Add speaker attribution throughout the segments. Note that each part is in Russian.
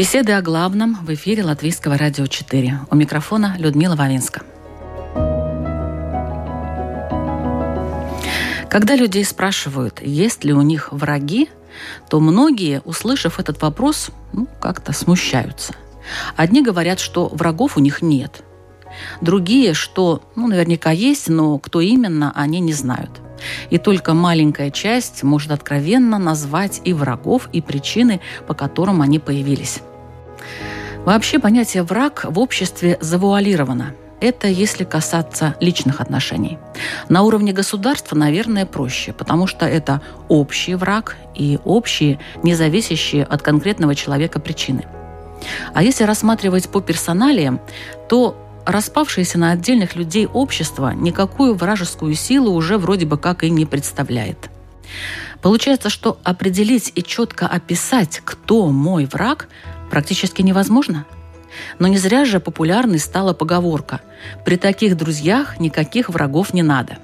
Speaker 1: Беседы о главном в эфире Латвийского радио 4. У микрофона Людмила Вавинска. Когда людей спрашивают, есть ли у них враги, то многие, услышав этот вопрос, ну, как-то смущаются. Одни говорят, что врагов у них нет. Другие, что ну, наверняка есть, но кто именно, они не знают. И только маленькая часть может откровенно назвать и врагов, и причины, по которым они появились. Вообще понятие «враг» в обществе завуалировано. Это если касаться личных отношений. На уровне государства, наверное, проще, потому что это общий враг и общие, не зависящие от конкретного человека причины. А если рассматривать по персоналиям, то распавшееся на отдельных людей общество никакую вражескую силу уже вроде бы как и не представляет. Получается, что определить и четко описать, кто мой враг, практически невозможно. Но не зря же популярной стала поговорка «При таких друзьях никаких врагов не надо».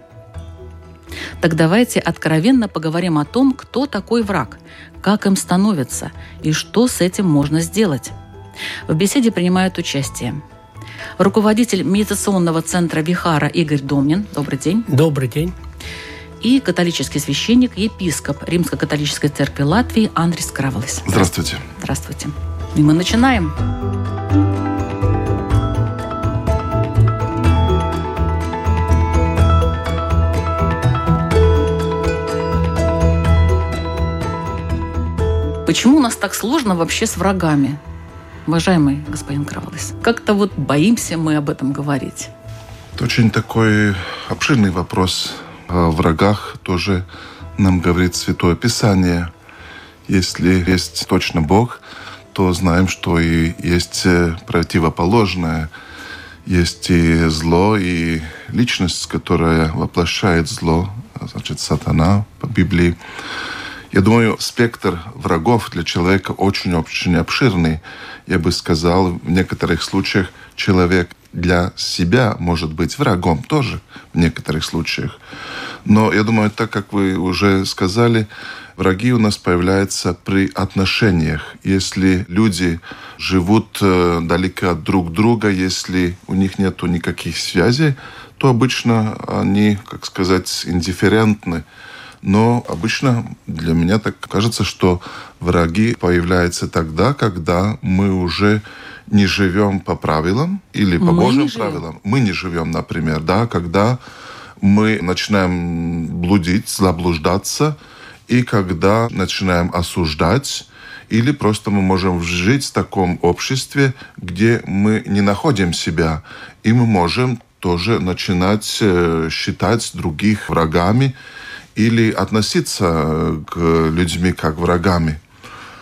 Speaker 1: Так давайте откровенно поговорим о том, кто такой враг, как им становится и что с этим можно сделать. В беседе принимают участие руководитель медитационного центра Вихара Игорь Домнин. Добрый день.
Speaker 2: Добрый день.
Speaker 1: И католический священник, епископ Римско-католической церкви Латвии Андрис Краволес.
Speaker 3: Здравствуйте.
Speaker 1: Здравствуйте. И мы начинаем. Почему у нас так сложно вообще с врагами? Уважаемый господин Кравлес, как-то вот боимся мы об этом говорить.
Speaker 3: Это очень такой обширный вопрос. О врагах тоже нам говорит Святое Писание. Если есть точно Бог, то знаем, что и есть э, противоположное. Есть и зло, и личность, которая воплощает зло, значит, сатана по Библии. Я думаю, спектр врагов для человека очень-очень обширный. Я бы сказал, в некоторых случаях человек для себя может быть врагом тоже в некоторых случаях. Но я думаю, так как вы уже сказали, враги у нас появляются при отношениях. Если люди живут э, далеко от друг друга, если у них нет никаких связей, то обычно они, как сказать, индифферентны но обычно для меня так кажется, что враги появляются тогда, когда мы уже не живем по правилам или по мы Божьим правилам. Мы не живем, например, да, когда мы начинаем блудить, заблуждаться, и когда начинаем осуждать, или просто мы можем жить в таком обществе, где мы не находим себя, и мы можем тоже начинать э, считать других врагами, или относиться к людьми как врагами.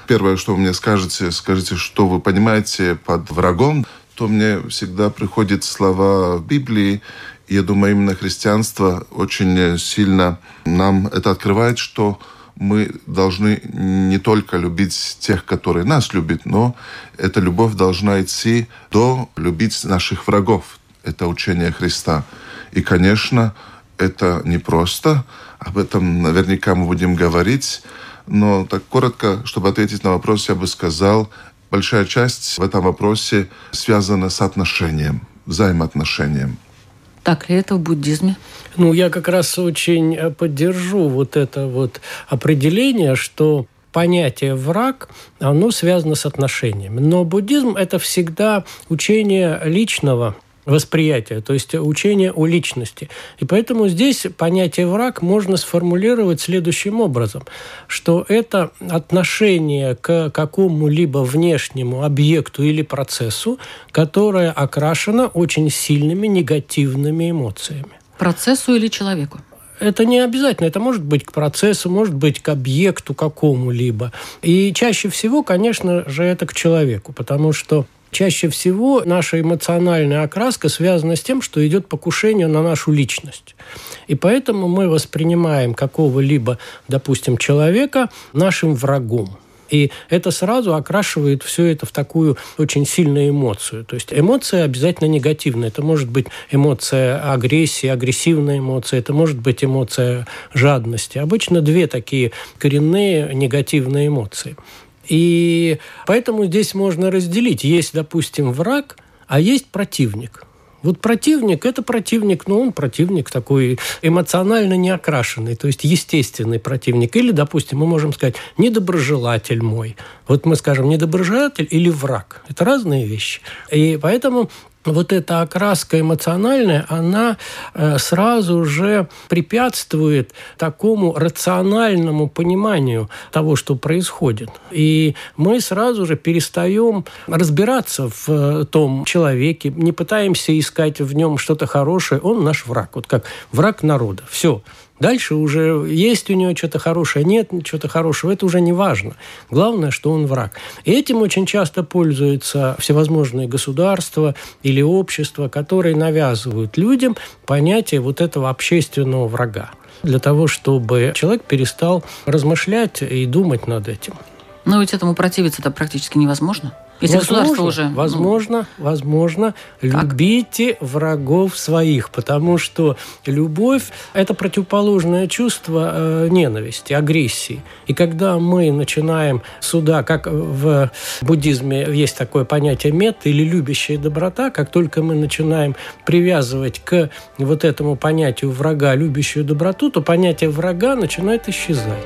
Speaker 3: Первое, что вы мне скажете, скажите, что вы понимаете под врагом, то мне всегда приходят слова Библии. Я думаю, именно христианство очень сильно нам это открывает, что мы должны не только любить тех, которые нас любят, но эта любовь должна идти до любить наших врагов. Это учение Христа. И, конечно, это непросто. Об этом наверняка мы будем говорить. Но так коротко, чтобы ответить на вопрос, я бы сказал, большая часть в этом вопросе связана с отношением, взаимоотношением.
Speaker 1: Так ли это в буддизме?
Speaker 2: Ну, я как раз очень э, поддержу вот это вот определение, что понятие враг, оно связано с отношениями. Но буддизм – это всегда учение личного восприятия, то есть учение о личности. И поэтому здесь понятие враг можно сформулировать следующим образом, что это отношение к какому-либо внешнему объекту или процессу, которое окрашено очень сильными негативными эмоциями.
Speaker 1: Процессу или человеку?
Speaker 2: это не обязательно. Это может быть к процессу, может быть к объекту какому-либо. И чаще всего, конечно же, это к человеку, потому что чаще всего наша эмоциональная окраска связана с тем, что идет покушение на нашу личность. И поэтому мы воспринимаем какого-либо, допустим, человека нашим врагом. И это сразу окрашивает все это в такую очень сильную эмоцию. То есть эмоция обязательно негативная. Это может быть эмоция агрессии, агрессивная эмоция, это может быть эмоция жадности. Обычно две такие коренные негативные эмоции. И поэтому здесь можно разделить. Есть, допустим, враг, а есть противник – вот противник – это противник, но он противник такой эмоционально не окрашенный, то есть естественный противник. Или, допустим, мы можем сказать «недоброжелатель мой». Вот мы скажем «недоброжелатель» или «враг». Это разные вещи. И поэтому вот эта окраска эмоциональная, она э, сразу же препятствует такому рациональному пониманию того, что происходит. И мы сразу же перестаем разбираться в э, том человеке, не пытаемся искать в нем что-то хорошее. Он наш враг, вот как враг народа. Все. Дальше уже есть у него что-то хорошее, нет чего-то хорошего, это уже не важно. Главное, что он враг. И этим очень часто пользуются всевозможные государства или общества, которые навязывают людям понятие вот этого общественного врага для того, чтобы человек перестал размышлять и думать над этим.
Speaker 1: Но ведь этому противиться это практически невозможно.
Speaker 2: Если возможно, уже... Возможно, ну, возможно. Как? Любите врагов своих, потому что любовь – это противоположное чувство э, ненависти, агрессии. И когда мы начинаем сюда, как в буддизме есть такое понятие мет или любящая доброта, как только мы начинаем привязывать к вот этому понятию врага любящую доброту, то понятие врага начинает исчезать.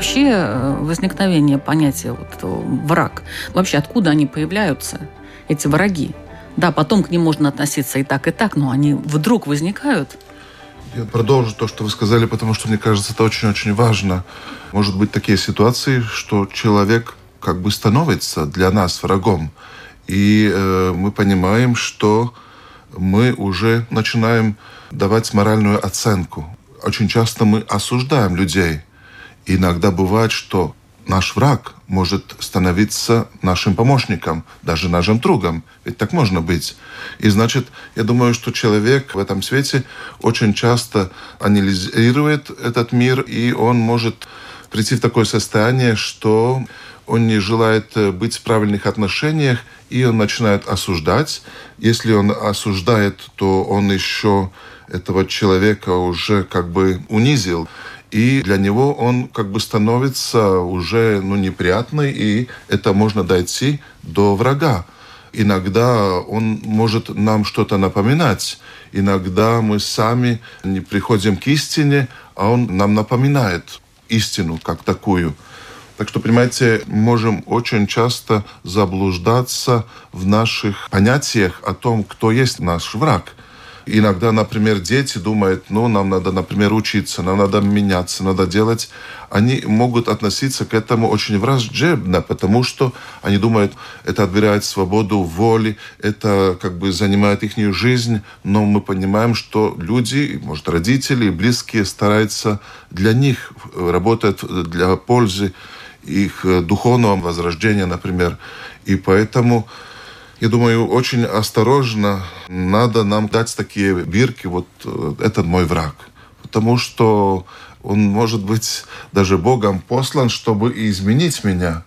Speaker 1: Вообще э, возникновение понятия вот враг, вообще откуда они появляются, эти враги? Да, потом к ним можно относиться и так, и так, но они вдруг возникают.
Speaker 3: Я продолжу то, что вы сказали, потому что, мне кажется, это очень-очень важно. Может быть такие ситуации, что человек как бы становится для нас врагом. И э, мы понимаем, что мы уже начинаем давать моральную оценку. Очень часто мы осуждаем людей – иногда бывает, что наш враг может становиться нашим помощником, даже нашим другом. Ведь так можно быть. И значит, я думаю, что человек в этом свете очень часто анализирует этот мир, и он может прийти в такое состояние, что он не желает быть в правильных отношениях, и он начинает осуждать. Если он осуждает, то он еще этого человека уже как бы унизил и для него он как бы становится уже ну, неприятный, и это можно дойти до врага. Иногда он может нам что-то напоминать. Иногда мы сами не приходим к истине, а он нам напоминает истину как такую. Так что, понимаете, можем очень часто заблуждаться в наших понятиях о том, кто есть наш враг. Иногда, например, дети думают, ну, нам надо, например, учиться, нам надо меняться, надо делать. Они могут относиться к этому очень враждебно, потому что они думают, это отбирает свободу воли, это как бы занимает их жизнь, но мы понимаем, что люди, может, родители, близкие стараются для них, работать для пользы их духовного возрождения, например. И поэтому я думаю, очень осторожно надо нам дать такие бирки, вот э, этот мой враг. Потому что он может быть даже Богом послан, чтобы изменить меня.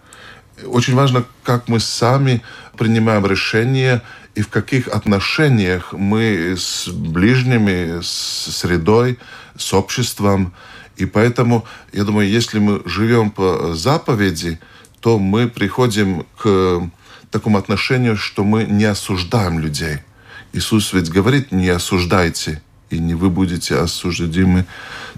Speaker 3: Очень важно, как мы сами принимаем решения и в каких отношениях мы с ближними, с средой, с обществом. И поэтому, я думаю, если мы живем по заповеди, то мы приходим к таком отношении, что мы не осуждаем людей. Иисус ведь говорит, не осуждайте, и не вы будете осуждены.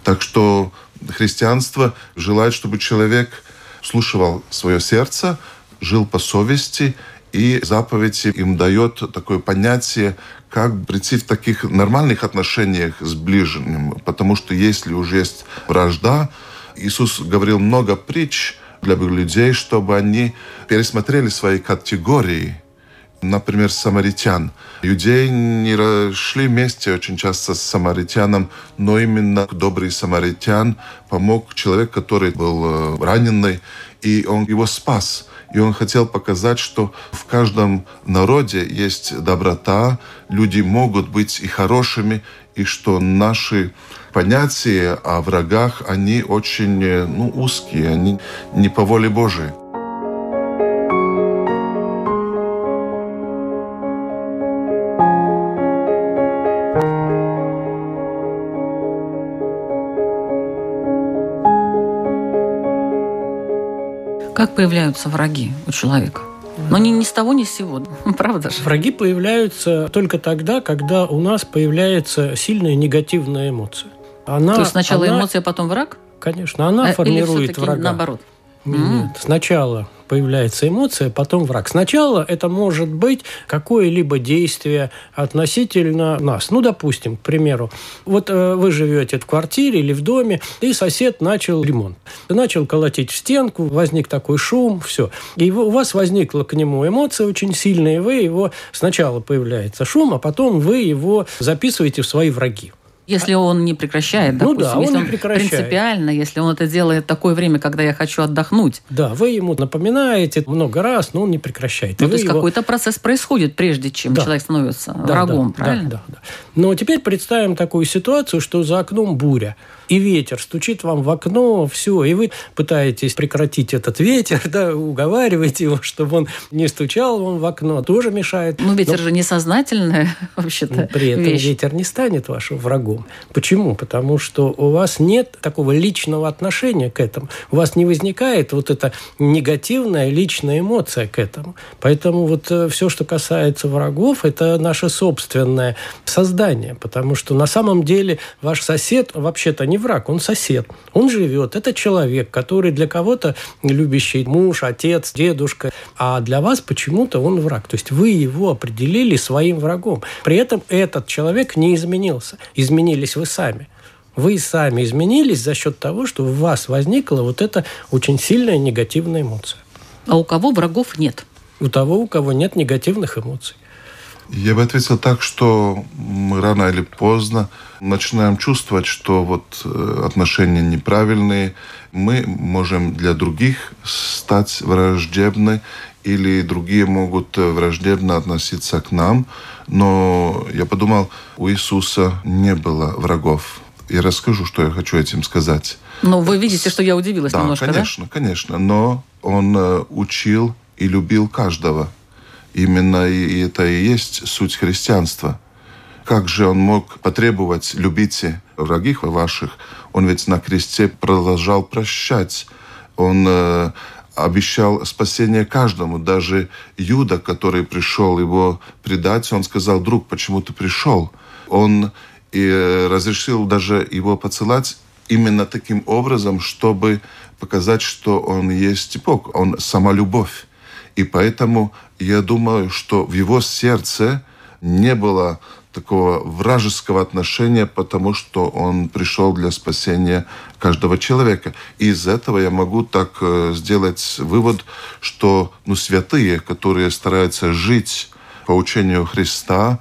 Speaker 3: Так что христианство желает, чтобы человек слушал свое сердце, жил по совести И заповедь им дает такое понятие, как прийти в таких нормальных отношениях с ближним. Потому что если уже есть вражда, Иисус говорил много притч для людей, чтобы они пересмотрели свои категории – например, самаритян. Иудеи не шли вместе очень часто с самаритяном, но именно добрый самаритян помог человек, который был э, раненый, и он его спас. И он хотел показать, что в каждом народе есть доброта, люди могут быть и хорошими, и что наши понятия о врагах, они очень э, ну, узкие, они не по воле Божией.
Speaker 1: Как появляются враги у человека? Но не, не с того, ни с сего, правда же?
Speaker 2: Враги появляются только тогда, когда у нас появляется сильная негативная эмоция.
Speaker 1: Она, То есть сначала она, эмоция, а потом враг?
Speaker 2: Конечно, она а, формирует врага.
Speaker 1: наоборот?
Speaker 2: Нет, mm. сначала появляется эмоция, потом враг. Сначала это может быть какое-либо действие относительно нас. Ну, допустим, к примеру, вот э, вы живете в квартире или в доме, и сосед начал ремонт. Начал колотить в стенку, возник такой шум, все. И у вас возникла к нему эмоция очень сильная, и вы его сначала появляется шум, а потом вы его записываете в свои враги.
Speaker 1: Если он не прекращает, допустим, ну да, он если он прекращает. принципиально, если он это делает такое время, когда я хочу отдохнуть.
Speaker 2: Да, вы ему напоминаете много раз, но он не прекращает.
Speaker 1: Ну, то есть его... какой-то процесс происходит, прежде чем да. человек становится да, врагом,
Speaker 2: да,
Speaker 1: правильно?
Speaker 2: Да, да, да. Но теперь представим такую ситуацию, что за окном буря и ветер стучит вам в окно, все, и вы пытаетесь прекратить этот ветер, да, уговариваете его, чтобы он не стучал вам в окно, тоже мешает.
Speaker 1: Ну, ветер Но... же несознательная вообще-то
Speaker 2: При этом
Speaker 1: вещь.
Speaker 2: ветер не станет вашим врагом. Почему? Потому что у вас нет такого личного отношения к этому. У вас не возникает вот эта негативная личная эмоция к этому. Поэтому вот э, все, что касается врагов, это наше собственное создание. Потому что на самом деле ваш сосед вообще-то не не враг, он сосед. Он живет. Это человек, который для кого-то любящий муж, отец, дедушка. А для вас почему-то он враг. То есть вы его определили своим врагом. При этом этот человек не изменился. Изменились вы сами вы сами изменились за счет того, что у вас возникла вот эта очень сильная негативная эмоция.
Speaker 1: А у кого врагов нет?
Speaker 2: У того, у кого нет негативных эмоций.
Speaker 3: Я бы ответил так, что мы рано или поздно начинаем чувствовать, что вот э, отношения неправильные, мы можем для других стать враждебны, или другие могут э, враждебно относиться к нам. Но я подумал, у Иисуса не было врагов. Я расскажу, что я хочу этим сказать.
Speaker 1: Ну, вы видите, что я удивилась
Speaker 3: да,
Speaker 1: немножко,
Speaker 3: конечно, да? конечно, конечно. Но он э, учил и любил каждого. Именно и это и есть суть христианства. Как же он мог потребовать «любите врагих ваших»? Он ведь на кресте продолжал прощать. Он э, обещал спасение каждому. Даже Юда, который пришел его предать, он сказал, друг, почему ты пришел? Он и э, разрешил даже его поцелать именно таким образом, чтобы показать, что он есть Бог, он сама любовь. И поэтому я думаю, что в его сердце не было такого вражеского отношения, потому что он пришел для спасения каждого человека. И из этого я могу так э, сделать вывод, что ну, святые, которые стараются жить по учению Христа,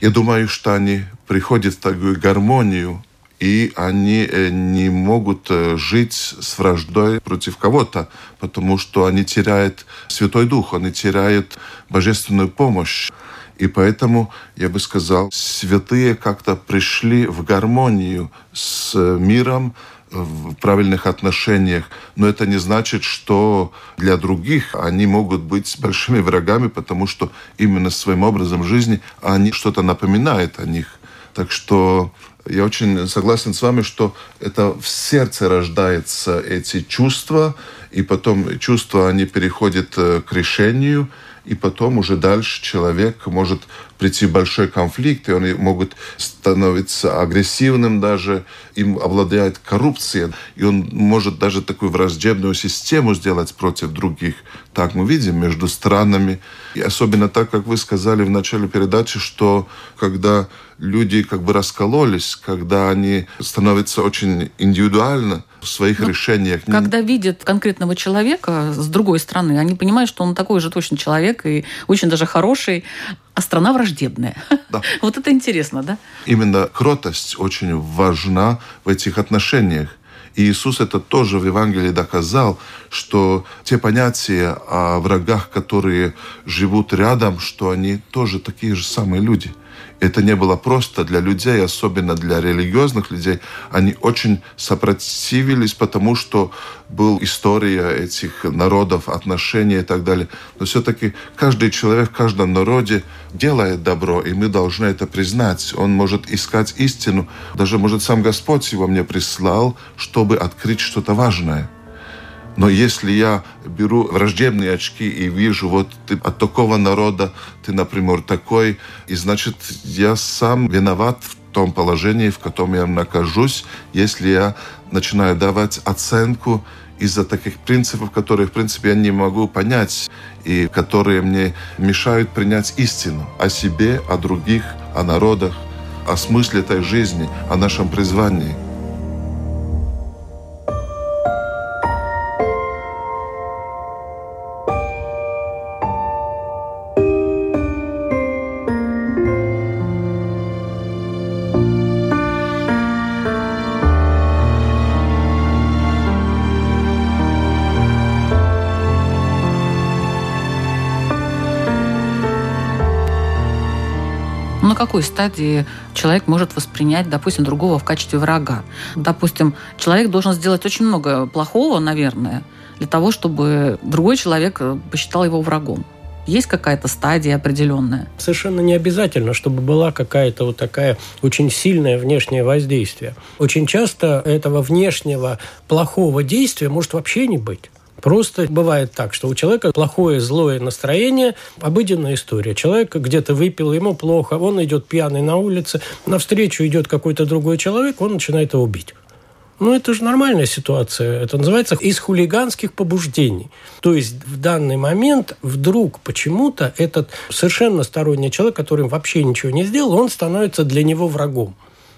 Speaker 3: я думаю, что они приходят в такую гармонию и они э, не могут э, жить с враждой против кого-то, потому что они теряют Святой Дух, они теряют божественную помощь. И поэтому, я бы сказал, святые как-то пришли в гармонию с миром, в правильных отношениях. Но это не значит, что для других они могут быть большими врагами, потому что именно своим образом жизни они что-то напоминают о них. Так что я очень согласен с вами, что это в сердце рождаются эти чувства, и потом чувства, они переходят э, к решению, и потом уже дальше человек может прийти большой конфликт, и они могут становиться агрессивным даже, им обладает коррупция, и он может даже такую враждебную систему сделать против других. Так мы видим между странами. И особенно так, как вы сказали в начале передачи, что когда люди как бы раскололись, когда они становятся очень индивидуально в своих ну, решениях.
Speaker 1: Когда видят конкретного человека с другой стороны, они понимают, что он такой же точно человек и очень даже хороший, а страна враждебная. Да. Вот это интересно, да?
Speaker 3: Именно кротость очень важна в этих отношениях. И Иисус это тоже в Евангелии доказал, что те понятия о врагах, которые живут рядом, что они тоже такие же самые люди – это не было просто для людей, особенно для религиозных людей. Они очень сопротивились, потому что была история этих народов, отношения и так далее. Но все-таки каждый человек в каждом народе делает добро, и мы должны это признать. Он может искать истину. Даже, может, сам Господь его мне прислал, чтобы открыть что-то важное. Но если я беру враждебные очки и вижу, вот ты от такого народа, ты, например, такой, и значит, я сам виноват в том положении, в котором я нахожусь, если я начинаю давать оценку из-за таких принципов, которые, в принципе, я не могу понять, и которые мне мешают принять истину о себе, о других, о народах, о смысле этой жизни, о нашем призвании.
Speaker 1: Какой стадии человек может воспринять, допустим, другого в качестве врага? Допустим, человек должен сделать очень много плохого, наверное, для того, чтобы другой человек э, посчитал его врагом. Есть какая-то стадия определенная?
Speaker 2: Совершенно не обязательно, чтобы была какая-то вот такая очень сильное внешнее воздействие. Очень часто этого внешнего плохого действия может вообще не быть. Просто бывает так, что у человека плохое, злое настроение, обыденная история. Человек где-то выпил, ему плохо, он идет пьяный на улице, навстречу идет какой-то другой человек, он начинает его убить. Ну, это же нормальная ситуация. Это называется из хулиганских побуждений. То есть в данный момент вдруг почему-то этот совершенно сторонний человек, который вообще ничего не сделал, он становится для него врагом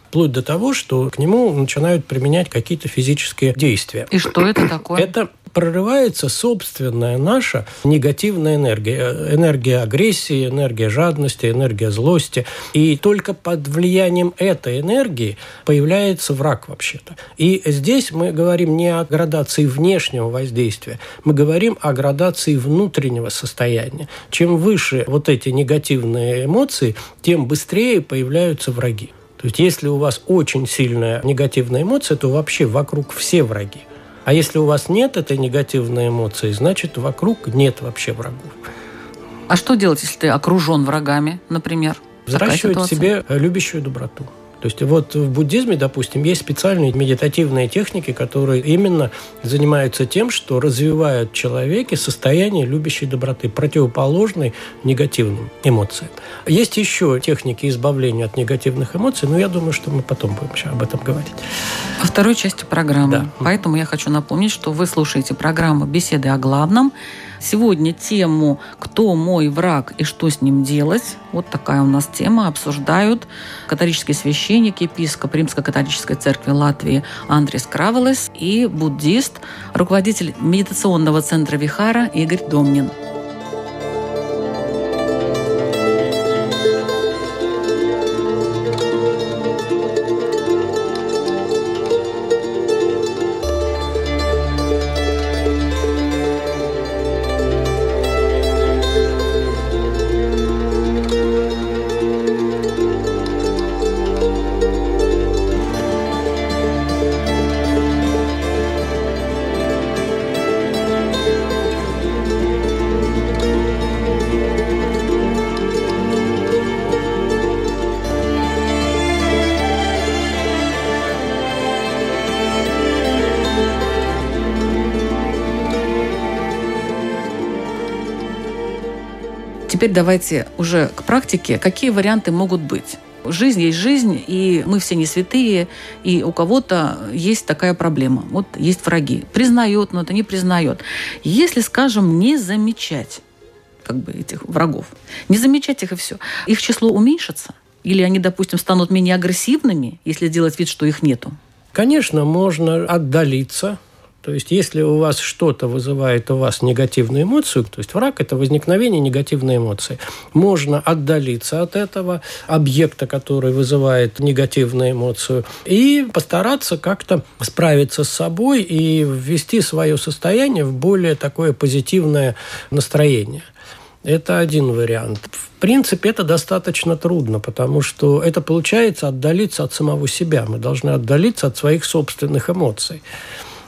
Speaker 2: вплоть до того, что к нему начинают применять какие-то физические действия.
Speaker 1: И что это такое?
Speaker 2: Это прорывается собственная наша негативная энергия. Энергия агрессии, энергия жадности, энергия злости. И только под влиянием этой энергии появляется враг вообще-то. И здесь мы говорим не о градации внешнего воздействия, мы говорим о градации внутреннего состояния. Чем выше вот эти негативные эмоции, тем быстрее появляются враги. То есть если у вас очень сильная негативная эмоция, то вообще вокруг все враги. А если у вас нет этой негативной эмоции, значит, вокруг нет вообще врагов.
Speaker 1: А что делать, если ты окружен врагами, например?
Speaker 2: Взращивать в себе любящую доброту. То есть вот в буддизме, допустим, есть специальные медитативные техники, которые именно занимаются тем, что развивают в человеке состояние любящей доброты, противоположной негативным эмоциям. Есть еще техники избавления от негативных эмоций, но я думаю, что мы потом будем еще об этом говорить.
Speaker 1: Во второй части программы. Да. Поэтому я хочу напомнить, что вы слушаете программу «Беседы о главном». Сегодня тему «Кто мой враг и что с ним делать?» Вот такая у нас тема. Обсуждают католический священник, епископ Римско-католической церкви Латвии Андрес Кравелес и буддист, руководитель медитационного центра Вихара Игорь Домнин. Теперь давайте уже к практике. Какие варианты могут быть? Жизнь есть жизнь, и мы все не святые, и у кого-то есть такая проблема. Вот есть враги. Признает, но это не признает. Если, скажем, не замечать как бы этих врагов, не замечать их и все, их число уменьшится? Или они, допустим, станут менее агрессивными, если делать вид, что их нету?
Speaker 2: Конечно, можно отдалиться то есть, если у вас что-то вызывает у вас негативную эмоцию, то есть враг – это возникновение негативной эмоции, можно отдалиться от этого объекта, который вызывает негативную эмоцию, и постараться как-то справиться с собой и ввести свое состояние в более такое позитивное настроение. Это один вариант. В принципе, это достаточно трудно, потому что это получается отдалиться от самого себя. Мы должны отдалиться от своих собственных эмоций.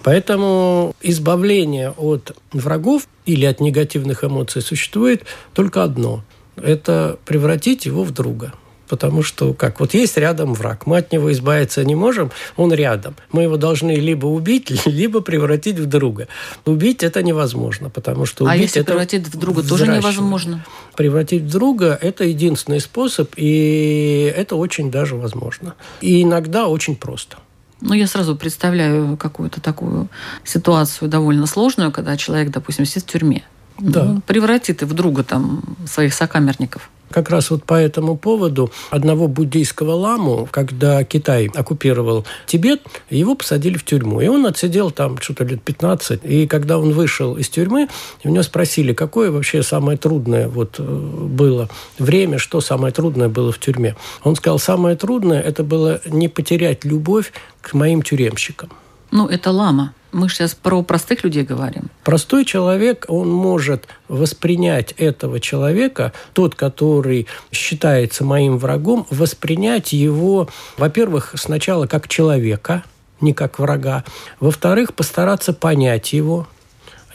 Speaker 2: Поэтому избавление от врагов или от негативных эмоций существует только одно – это превратить его в друга. Потому что, как, вот есть рядом враг, мы от него избавиться не можем, он рядом. Мы его должны либо убить, либо превратить в друга. Убить это невозможно, потому что
Speaker 1: а
Speaker 2: убить
Speaker 1: А если
Speaker 2: это
Speaker 1: превратить в друга, тоже невозможно?
Speaker 2: Превратить в друга – это единственный способ, и это очень даже возможно. И иногда очень просто.
Speaker 1: Ну, я сразу представляю какую-то такую ситуацию довольно сложную, когда человек, допустим, сидит в тюрьме. Да. Ну, превратит и в друга там своих сокамерников.
Speaker 2: Как раз вот по этому поводу одного буддийского ламу, когда Китай оккупировал Тибет, его посадили в тюрьму. И он отсидел там что-то лет 15. И когда он вышел из тюрьмы, у него спросили, какое вообще самое трудное вот э, было время, что самое трудное было в тюрьме. Он сказал, самое трудное – это было не потерять любовь к моим тюремщикам.
Speaker 1: Ну, это лама. Мы сейчас про простых людей говорим.
Speaker 2: Простой человек, он может воспринять этого человека, тот, который считается моим врагом, воспринять его, во-первых, сначала как человека, не как врага, во-вторых, постараться понять его,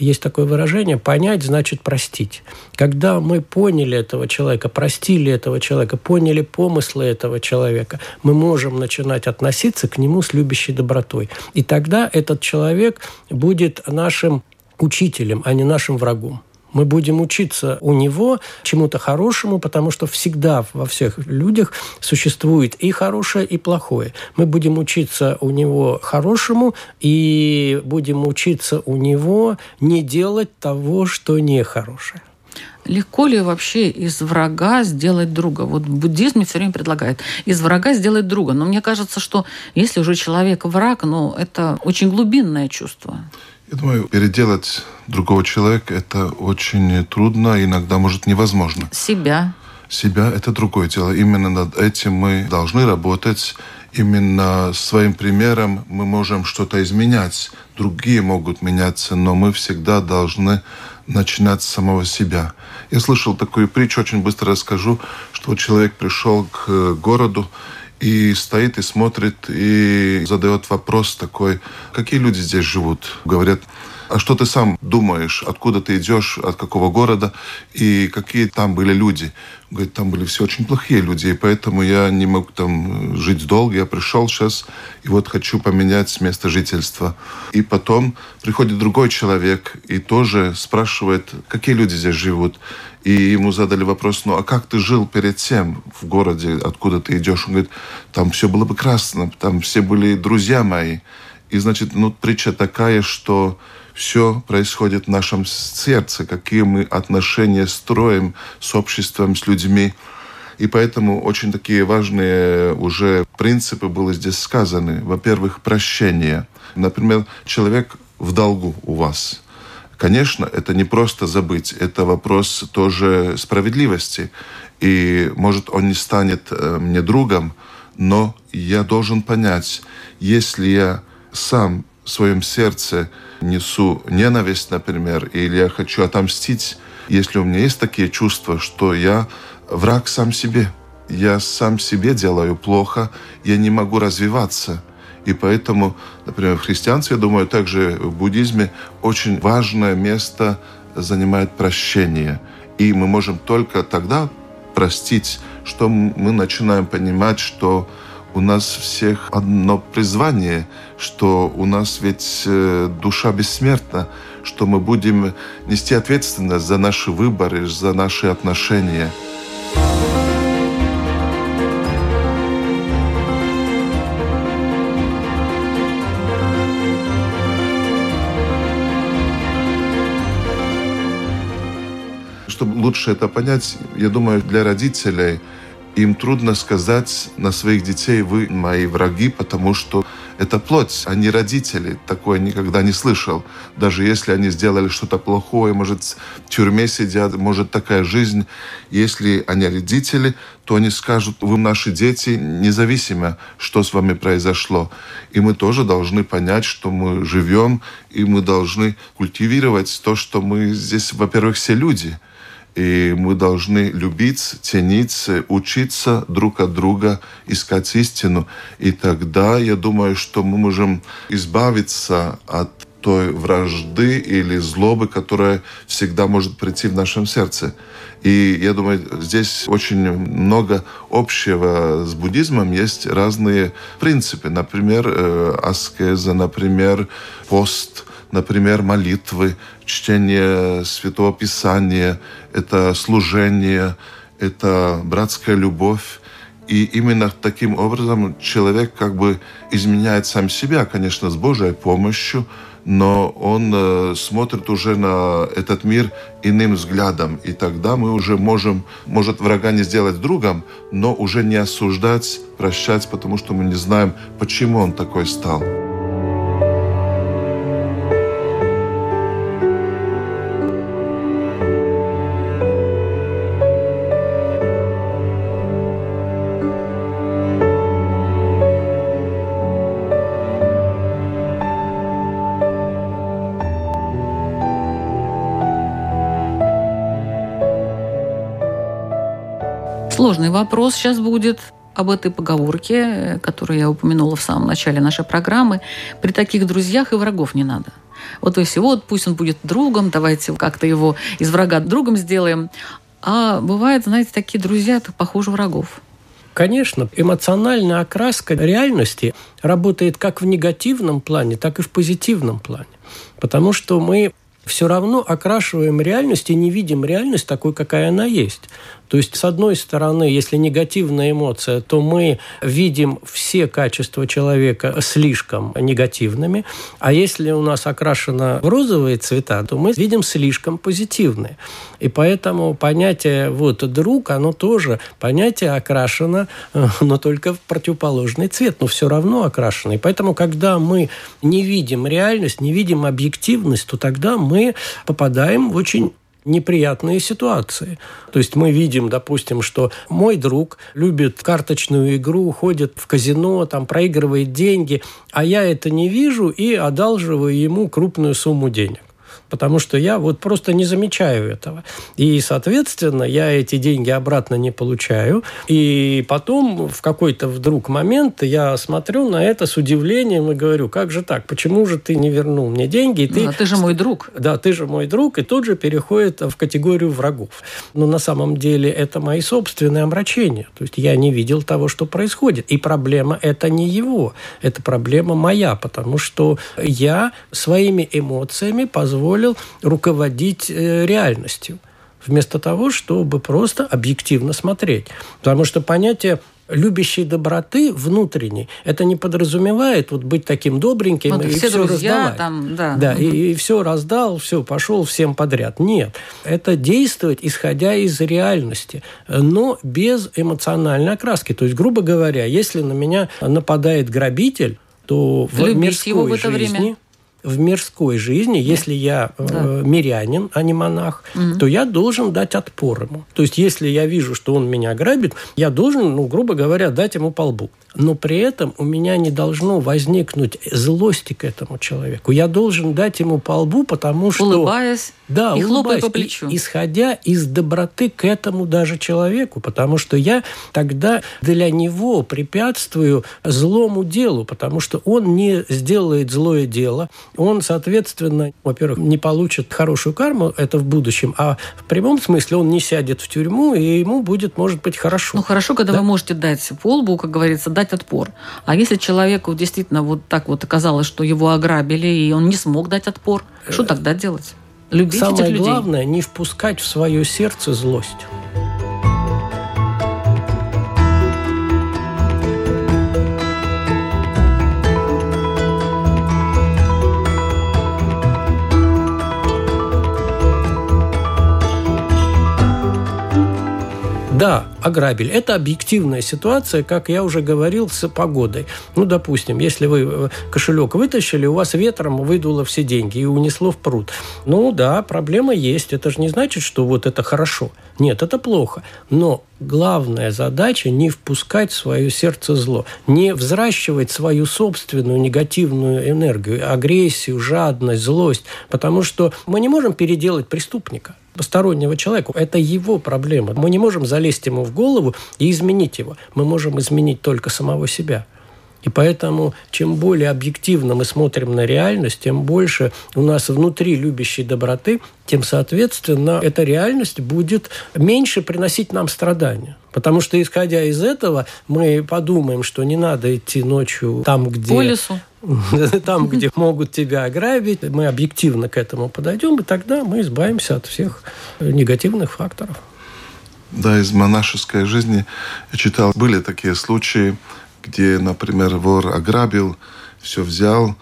Speaker 2: есть такое выражение «понять значит простить». Когда мы поняли этого человека, простили этого человека, поняли помыслы этого человека, мы можем начинать относиться к нему с любящей добротой. И тогда этот человек будет нашим учителем, а не нашим врагом. Мы будем учиться у него чему-то хорошему, потому что всегда во всех людях существует и хорошее, и плохое. Мы будем учиться у него хорошему и будем учиться у него не делать того, что нехорошее.
Speaker 1: Легко ли вообще из врага сделать друга? Вот буддизм все время предлагает из врага сделать друга. Но мне кажется, что если уже человек враг, ну, это очень глубинное чувство.
Speaker 3: Я думаю, переделать другого человека это очень трудно, иногда может невозможно.
Speaker 1: Себя.
Speaker 3: Себя это другое дело. Именно над этим мы должны работать. Именно своим примером мы можем что-то изменять. Другие могут меняться, но мы всегда должны начинать с самого себя. Я слышал такую притчу, очень быстро расскажу, что человек пришел к городу, и стоит и смотрит и задает вопрос такой, какие люди здесь живут? Говорят, а что ты сам думаешь, откуда ты идешь, от какого города и какие там были люди? Говорит, там были все очень плохие люди, и поэтому я не мог там жить долго. Я пришел сейчас, и вот хочу поменять место жительства. И потом приходит другой человек и тоже спрашивает, какие люди здесь живут. И ему задали вопрос, ну а как ты жил перед тем в городе, откуда ты идешь? Он говорит, там все было прекрасно, там все были друзья мои. И значит, ну притча такая, что все происходит в нашем сердце, какие мы отношения строим с обществом, с людьми. И поэтому очень такие важные уже принципы были здесь сказаны. Во-первых, прощение. Например, человек в долгу у вас – Конечно, это не просто забыть, это вопрос тоже справедливости. И, может, он не станет э, мне другом, но я должен понять, если я сам в своем сердце несу ненависть, например, или я хочу отомстить, если у меня есть такие чувства, что я враг сам себе, я сам себе делаю плохо, я не могу развиваться – и поэтому, например, в христианстве, я думаю, также в буддизме очень важное место занимает прощение. И мы можем только тогда простить, что мы начинаем понимать, что у нас всех одно призвание, что у нас ведь э, душа бессмертна, что мы будем нести ответственность за наши выборы, за наши отношения. Чтобы лучше это понять, я думаю, для родителей им трудно сказать на своих детей, вы мои враги, потому что это плоть, они родители. Такое никогда не слышал. Даже если они сделали что-то плохое, может, в тюрьме сидят, может, такая жизнь. Если они родители, то они скажут, вы наши дети, независимо, что с вами произошло. И мы тоже должны понять, что мы живем, и мы должны культивировать то, что мы здесь, во-первых, все люди – и мы должны любить, ценить, учиться друг от друга, искать истину. И тогда я думаю, что мы можем избавиться от той вражды или злобы, которая всегда может прийти в нашем сердце. И я думаю, здесь очень много общего с буддизмом. Есть разные принципы. Например, э, аскеза, например, пост – например, молитвы, чтение Святого Писания, это служение, это братская любовь. И именно таким образом человек как бы изменяет сам себя, конечно, с Божьей помощью, но он э, смотрит уже на этот мир иным взглядом. И тогда мы уже можем, может, врага не сделать другом, но уже не осуждать, прощать, потому что мы не знаем, почему он такой стал.
Speaker 1: Сложный вопрос сейчас будет об этой поговорке, которую я упомянула в самом начале нашей программы. При таких друзьях и врагов не надо. Вот то есть вот пусть он будет другом, давайте как-то его из врага другом сделаем. А бывает, знаете, такие друзья, это похуже врагов.
Speaker 2: Конечно, эмоциональная окраска реальности работает как в негативном плане, так и в позитивном плане. Потому что мы все равно окрашиваем реальность и не видим реальность такой, какая она есть. То есть, с одной стороны, если негативная эмоция, то мы видим все качества человека слишком негативными, а если у нас окрашено в розовые цвета, то мы видим слишком позитивные. И поэтому понятие вот друг, оно тоже понятие окрашено, но только в противоположный цвет, но все равно окрашено. И поэтому, когда мы не видим реальность, не видим объективность, то тогда мы попадаем в очень неприятные ситуации. То есть мы видим, допустим, что мой друг любит карточную игру, ходит в казино, там проигрывает деньги, а я это не вижу и одалживаю ему крупную сумму денег потому что я вот просто не замечаю этого. И, соответственно, я эти деньги обратно не получаю. И потом в какой-то вдруг момент я смотрю на это с удивлением и говорю, как же так, почему же ты не вернул мне деньги? И
Speaker 1: ты... А ты же мой друг.
Speaker 2: Да, ты же мой друг, и тут же переходит в категорию врагов. Но на самом деле это мои собственные омрачения. То есть я не видел того, что происходит. И проблема это не его, это проблема моя, потому что я своими эмоциями позволил позволил руководить э, реальностью вместо того, чтобы просто объективно смотреть. Потому что понятие любящей доброты внутренней, это не подразумевает вот быть таким добреньким вот, и все, все друзья, раздавать. Там, да, да и, и все раздал, все, пошел всем подряд. Нет. Это действовать, исходя из реальности, но без эмоциональной окраски. То есть, грубо говоря, если на меня нападает грабитель, то в Любить мирской его в это жизни... Время в мирской жизни, если я э, мирянин, а не монах, угу. то я должен дать отпор ему. То есть, если я вижу, что он меня грабит, я должен, ну, грубо говоря, дать ему по лбу но при этом у меня не должно возникнуть злости к этому человеку. Я должен дать ему по лбу, потому что...
Speaker 1: Улыбаясь
Speaker 2: да,
Speaker 1: и хлопая по плечу.
Speaker 2: И, исходя из доброты к этому даже человеку, потому что я тогда для него препятствую злому делу, потому что он не сделает злое дело, он, соответственно, во-первых, не получит хорошую карму, это в будущем, а в прямом смысле он не сядет в тюрьму, и ему будет, может быть, хорошо.
Speaker 1: Ну, хорошо, когда да? вы можете дать полбу, как говорится, дать отпор. А если человеку действительно вот так вот оказалось, что его ограбили, и он не смог дать отпор, что э, тогда делать?
Speaker 2: Любить Самое этих людей? главное – не впускать в свое сердце злость. Да, ограбили. Это объективная ситуация, как я уже говорил, с погодой. Ну, допустим, если вы э, кошелек вытащили, у вас ветром выдуло все деньги и унесло в пруд. Ну да, проблема есть. Это же не значит, что вот это хорошо. Нет, это плохо. Но главная задача не впускать в свое сердце зло, не взращивать свою собственную негативную энергию, агрессию, жадность, злость, потому что мы не можем переделать преступника постороннего человека. Это его проблема. Мы не можем залезть ему в голову и изменить его. Мы можем изменить только самого себя. И поэтому, чем более объективно мы смотрим на реальность, тем больше у нас внутри любящей доброты, тем, соответственно, эта реальность будет меньше приносить нам страдания. Потому что, исходя из этого, мы подумаем, что не надо идти ночью там, где...
Speaker 1: По лесу.
Speaker 2: Там, где могут тебя ограбить. Мы объективно к этому подойдем, и тогда мы избавимся от всех негативных факторов.
Speaker 3: Да, из монашеской жизни я читал, были такие случаи, где, например, вор ограбил, все взял,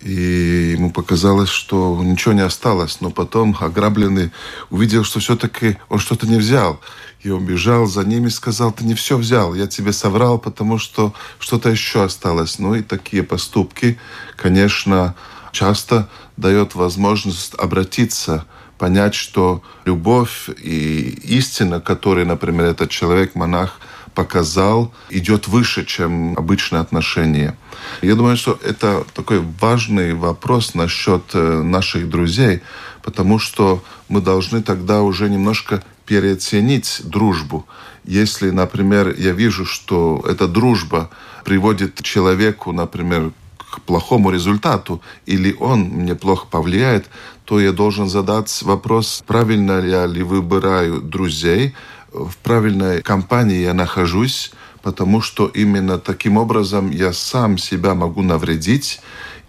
Speaker 3: и ему показалось, что ничего не осталось. Но потом ограбленный увидел, что все-таки он что-то не взял. И он бежал за ним и сказал, ты не все взял, я тебе соврал, потому что что-то еще осталось. Ну и такие поступки, конечно, часто дает возможность обратиться понять, что любовь и истина, которую, например, этот человек, монах, показал, идет выше, чем обычные отношения. Я думаю, что это такой важный вопрос насчет э, наших друзей, потому что мы должны тогда уже немножко переоценить дружбу. Если, например, я вижу, что эта дружба приводит человеку, например, к плохому результату, или он мне плохо повлияет, то я должен задать вопрос, правильно я ли выбираю друзей, в правильной компании я нахожусь, потому что именно таким образом я сам себя могу навредить,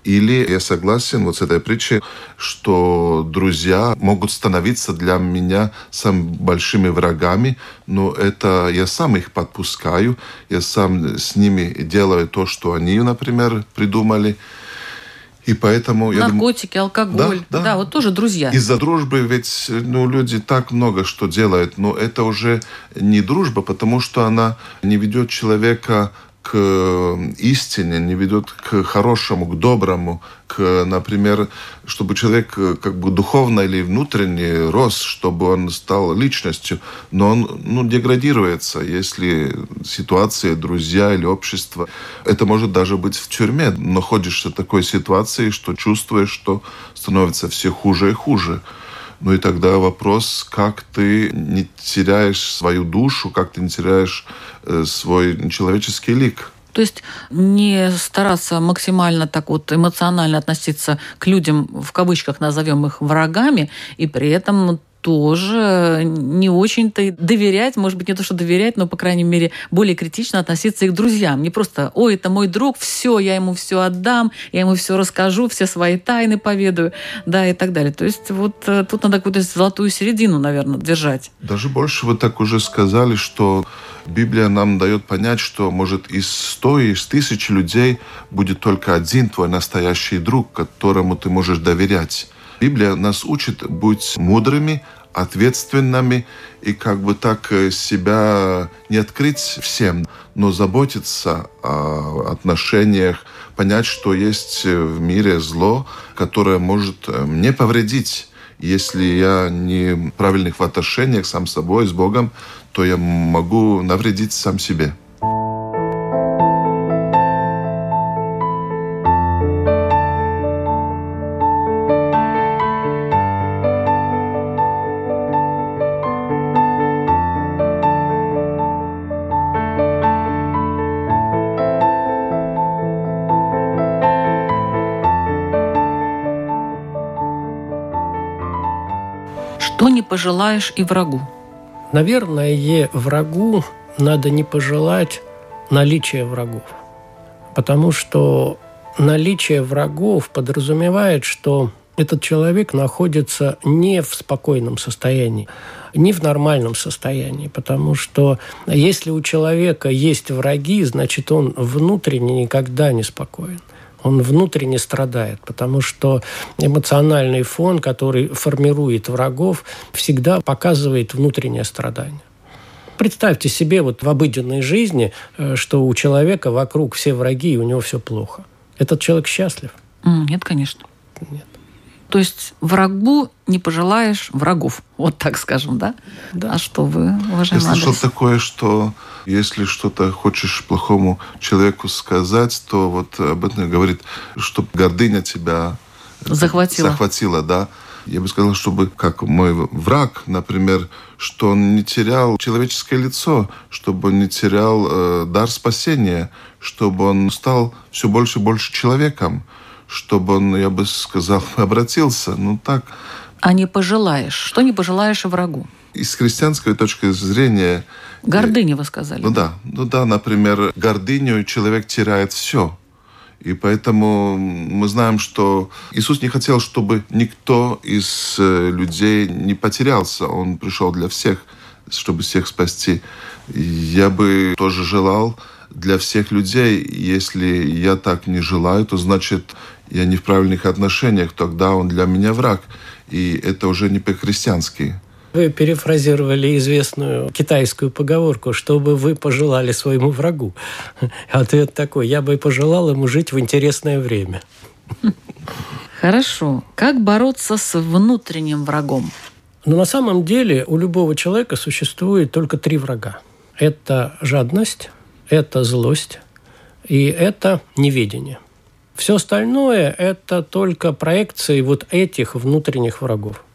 Speaker 3: или я согласен вот с этой притчей, что друзья могут становиться для меня самыми большими врагами, но это я сам их подпускаю, я сам с ними делаю то, что они, например, придумали. И поэтому...
Speaker 1: Наркотики, думаю, алкоголь. Да, да. да, вот тоже друзья.
Speaker 3: Из-за дружбы ведь ну, люди так много что делают, но это уже не дружба, потому что она не ведет человека к э, истине, не ведет к хорошему, к доброму, к, например, чтобы человек э, как бы духовно или внутренне рос, чтобы он стал личностью, но он ну, деградируется, если ситуация, друзья или общество. Это может даже быть в тюрьме, находишься в такой ситуации, что чувствуешь, что становится все хуже и хуже. Ну и тогда вопрос, как ты не теряешь свою душу, как ты не теряешь э, свой человеческий лик.
Speaker 1: То есть не стараться максимально так вот эмоционально относиться к людям, в кавычках назовем их врагами, и при этом тоже не очень-то доверять, может быть, не то, что доверять, но, по крайней мере, более критично относиться и к друзьям. Не просто, ой, это мой друг, все, я ему все отдам, я ему все расскажу, все свои тайны поведаю, да, и так далее. То есть вот э, тут надо какую-то золотую середину, наверное, держать.
Speaker 3: Даже больше вы так уже сказали, что Библия нам дает понять, что, может, из сто, из тысячи людей будет только один твой настоящий друг, которому ты можешь доверять. Библия нас учит быть мудрыми, ответственными и как бы так э, себя не открыть всем, но заботиться о отношениях, понять, что есть в мире зло, которое может э, мне повредить. Если я не правильных в отношениях сам с собой, с Богом, то я могу навредить сам себе.
Speaker 1: Пожелаешь и врагу?
Speaker 2: Наверное, врагу надо не пожелать наличия врагов. Потому что наличие врагов подразумевает, что этот человек находится не в спокойном состоянии, не в нормальном состоянии, потому что если у человека есть враги, значит, он внутренне никогда не спокоен он внутренне страдает, потому что эмоциональный фон, который формирует врагов, всегда показывает внутреннее страдание. Представьте себе вот в обыденной жизни, э, что у человека вокруг все враги, и у него все плохо. Этот человек счастлив?
Speaker 1: Нет, конечно. Нет. То есть врагу не пожелаешь врагов, вот так скажем, да?
Speaker 2: Да.
Speaker 1: А что вы, уважаемый
Speaker 3: Я слышал
Speaker 1: адрес?
Speaker 3: такое, что если что-то хочешь плохому человеку сказать, то вот об этом говорит, чтобы гордыня тебя
Speaker 1: Захватила.
Speaker 3: захватила, да. Я бы сказал, чтобы как мой враг, например, что он не терял человеческое лицо, чтобы он не терял э, дар спасения, чтобы он стал все больше и больше человеком, чтобы он, я бы сказал, обратился. Ну так,
Speaker 1: А не пожелаешь? Что не пожелаешь и врагу?
Speaker 3: из христианской точки зрения
Speaker 1: Гордыни, вы сказали.
Speaker 3: Ну да, ну да, например, гордыню человек теряет все. И поэтому мы знаем, что Иисус не хотел, чтобы никто из э, людей не потерялся. Он пришел для всех, чтобы всех спасти. Я бы тоже желал для всех людей, если я так не желаю, то значит, я не в правильных отношениях, тогда он для меня враг. И это уже не по-христиански.
Speaker 2: Вы перефразировали известную китайскую поговорку, чтобы вы пожелали своему врагу. Ответ такой, я бы пожелал ему жить в интересное время.
Speaker 1: Хорошо. Как бороться с внутренним врагом?
Speaker 2: Но на самом деле у любого человека существует только три врага. Это жадность, это злость и это неведение. Все остальное – это только проекции вот этих внутренних врагов.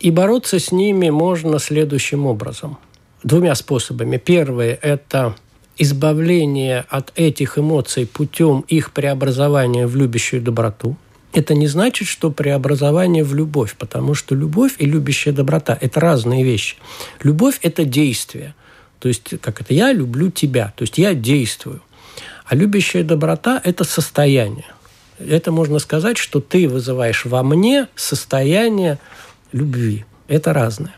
Speaker 2: И бороться с ними можно следующим образом. Двумя способами. Первое – это избавление от этих эмоций путем их преобразования в любящую доброту. Это не значит, что преобразование в любовь, потому что любовь и любящая доброта – это разные вещи. Любовь – это действие. То есть, как это, я люблю тебя, то есть я действую. А любящая доброта – это состояние. Это можно сказать, что ты вызываешь во мне состояние любви. Это разное.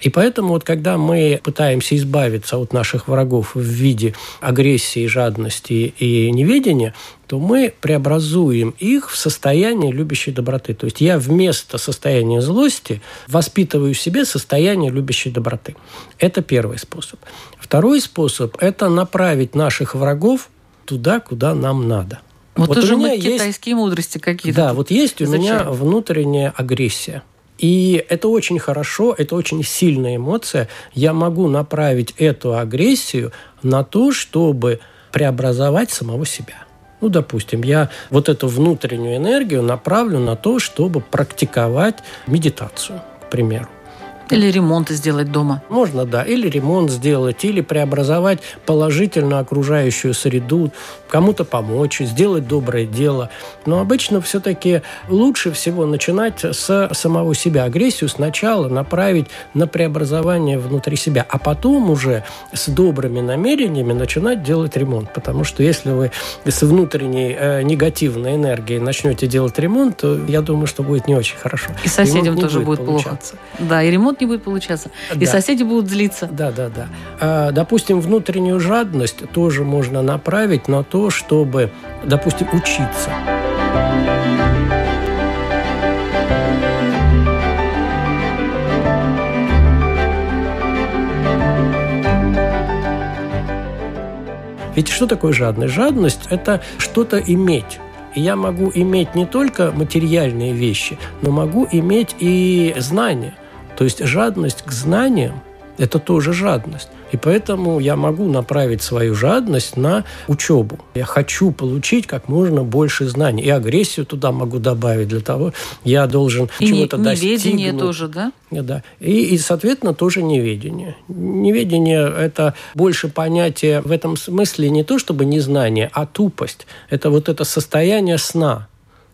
Speaker 2: И поэтому вот когда мы пытаемся избавиться от наших врагов в виде агрессии, жадности и неведения, то мы преобразуем их в состояние любящей доброты. То есть я вместо состояния злости воспитываю в себе состояние любящей доброты. Это первый способ. Второй способ – это направить наших врагов туда, куда нам надо.
Speaker 1: Вот,
Speaker 2: Вот у
Speaker 1: уже
Speaker 2: меня есть-
Speaker 1: китайские мудрости какие-то.
Speaker 2: Да, вот есть у меня внутренняя агрессия. И это очень хорошо, это очень сильная эмоция. Я могу направить эту агрессию на то, чтобы преобразовать самого себя. Ну, допустим, я вот эту внутреннюю энергию направлю на то, чтобы практиковать медитацию, к примеру.
Speaker 1: Или ремонт сделать дома.
Speaker 2: Можно, да, или ремонт сделать, или преобразовать положительно окружающую среду, кому-то помочь, сделать доброе дело. Но обычно все-таки лучше всего начинать с самого себя. Агрессию сначала направить на преобразование внутри себя, а потом уже с добрыми намерениями начинать делать ремонт. Потому что если вы с внутренней э, негативной энергией начнете делать ремонт, то я думаю, что будет не очень хорошо.
Speaker 1: И соседям тоже будет, плохо.
Speaker 2: получаться.
Speaker 1: Да, и ремонт не будет получаться. И
Speaker 2: Да.
Speaker 1: соседи будут злиться.
Speaker 2: Да, да, да. А, допустим, внутреннюю жадность тоже можно направить на то, чтобы, допустим, учиться. Ведь что такое жадность? Жадность – это что-то иметь. И я могу иметь не только материальные вещи, но могу иметь и знания. То есть жадность к знаниям – это тоже жадность. И поэтому я могу направить свою жадность на учебу. Я хочу получить как можно больше знаний. И агрессию туда могу добавить для того, я должен
Speaker 1: И
Speaker 2: чего-то
Speaker 1: неведение
Speaker 2: достигнуть.
Speaker 1: тоже, да?
Speaker 2: Да. И, и, соответственно, тоже неведение. Неведение – это больше понятие в этом смысле не то, чтобы незнание, а тупость. Это вот это состояние сна.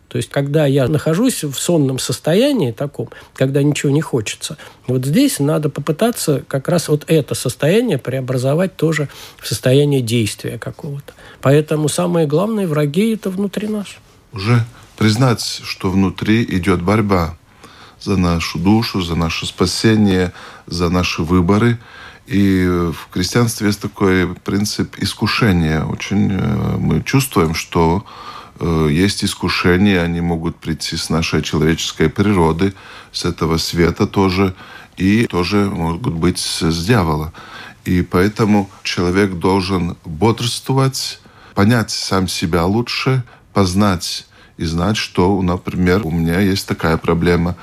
Speaker 2: То есть, когда я нахожусь в сонном состоянии таком, когда ничего не хочется, вот здесь надо попытаться как раз вот это состояние преобразовать тоже в состояние действия какого-то. Поэтому самые главные враги – это внутри нас.
Speaker 3: Уже признать, что внутри идет борьба за нашу душу, за наше спасение, за наши выборы. И в крестьянстве есть такой принцип искушения. Очень э, мы чувствуем, что есть искушения, они могут прийти с нашей человеческой природы, с этого света тоже, и тоже могут быть с дьявола. И поэтому человек должен бодрствовать, понять сам себя лучше, познать и знать, что, например, у меня есть такая проблема.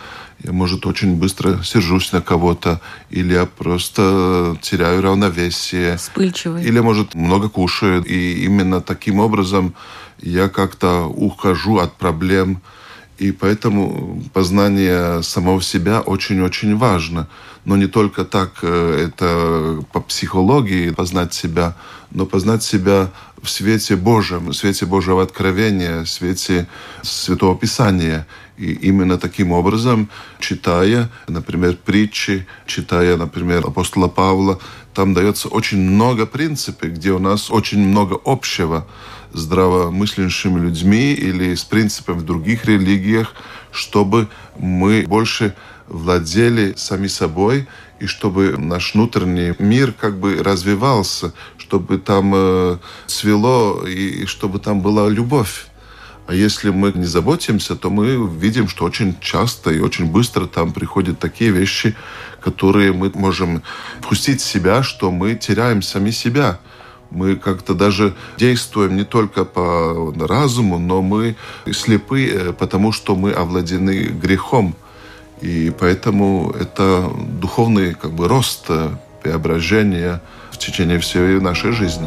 Speaker 3: Я, может, очень быстро сержусь на кого-то, или я просто теряю равновесие.
Speaker 1: Вспыльчивый.
Speaker 3: Или, может, много кушаю. И именно таким образом я как-то ухожу от проблем. И поэтому познание самого себя очень-очень важно. Но не только так, э, это по психологии познать себя, но познать себя в свете Божьем, в свете Божьего откровения, в свете Святого Писания. И именно таким образом, читая, например, притчи, читая, например, апостола Павла, там дается очень много принципов, где у нас очень много общего здравомыслящими людьми или с принципами в других религиях, чтобы мы больше владели сами собой и чтобы наш внутренний мир как бы развивался, чтобы там э, цвело и чтобы там была любовь. А если мы не заботимся, то мы видим, что очень часто и очень быстро там приходят такие вещи, которые мы можем впустить в себя, что мы теряем сами себя. Мы как-то даже действуем не только по разуму, но мы слепы, э, потому что мы овладены грехом. И поэтому это духовный как бы, рост, э, преображение в течение всей нашей жизни.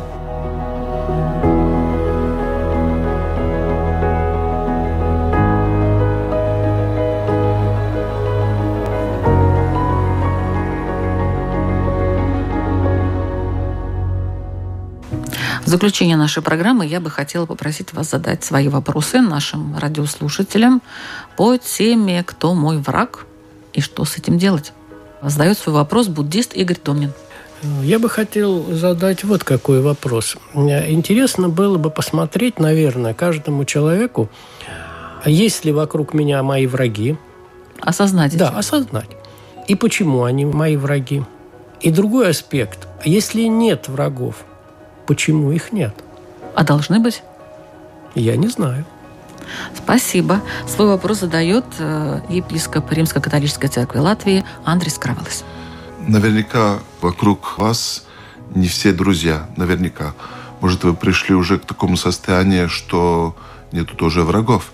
Speaker 1: В заключение нашей программы я бы хотела попросить вас задать свои вопросы нашим радиослушателям по теме «Кто мой враг?» и что с этим делать. Задает свой вопрос буддист Игорь Домнин.
Speaker 2: Я бы хотел задать вот какой вопрос. Интересно было бы посмотреть, наверное, каждому человеку, есть ли вокруг меня мои враги.
Speaker 1: Осознать.
Speaker 2: Да, осознать. И почему они мои враги. И другой аспект. Если нет врагов, Почему их нет?
Speaker 1: А должны быть?
Speaker 2: Я не знаю.
Speaker 1: Спасибо. Свой вопрос задает э, епископ Римско-католической церкви Латвии Андрей Скравалес.
Speaker 3: Наверняка вокруг вас не все друзья. Наверняка. Может, вы пришли уже к такому состоянию, что нету тоже врагов.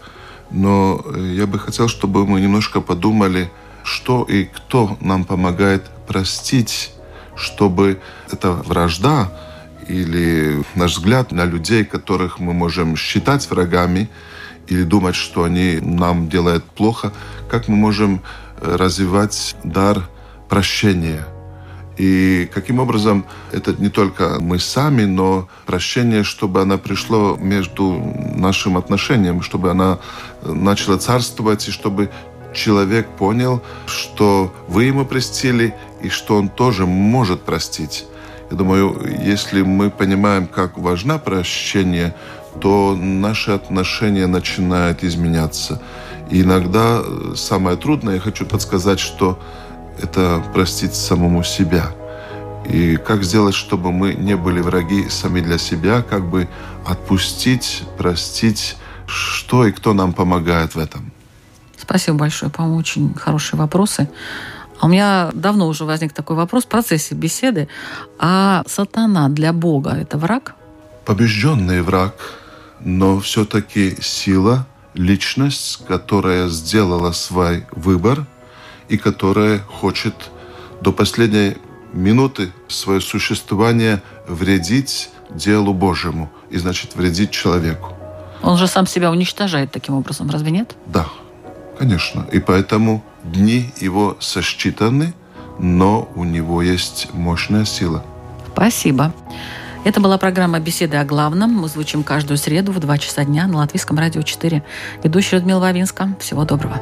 Speaker 3: Но э, я бы хотел, чтобы мы немножко подумали, что и кто нам помогает простить, чтобы эта вражда, или наш взгляд на людей, которых мы можем считать врагами или думать, что они нам делают плохо, как мы можем э, развивать дар прощения. И каким образом это не только мы сами, но прощение, чтобы оно пришло между нашим отношением, чтобы оно э, начало царствовать, и чтобы человек понял, что вы ему простили, и что он тоже может простить. Я думаю, если мы понимаем, как важно прощение, то наши отношения начинают изменяться. И иногда самое трудное, я хочу подсказать, что это простить самому себя. И как сделать, чтобы мы не были враги сами для себя, как бы отпустить, простить, что и кто нам помогает в этом.
Speaker 1: Спасибо большое, по-моему, очень хорошие вопросы. А у меня давно уже возник такой вопрос в процессе беседы. А сатана для Бога – это враг?
Speaker 3: Побежденный враг, но все-таки сила, личность, которая сделала свой выбор и которая хочет до последней минуты свое существование вредить делу Божьему и, значит, вредить человеку.
Speaker 1: Он же сам себя уничтожает таким образом, разве нет?
Speaker 3: Да, конечно. И поэтому дни его сосчитаны, но у него есть мощная сила.
Speaker 1: Спасибо. Это была программа «Беседы о главном». Мы звучим каждую среду в 2 часа дня на Латвийском радио 4. Ведущая Людмила Вавинска. Всего доброго.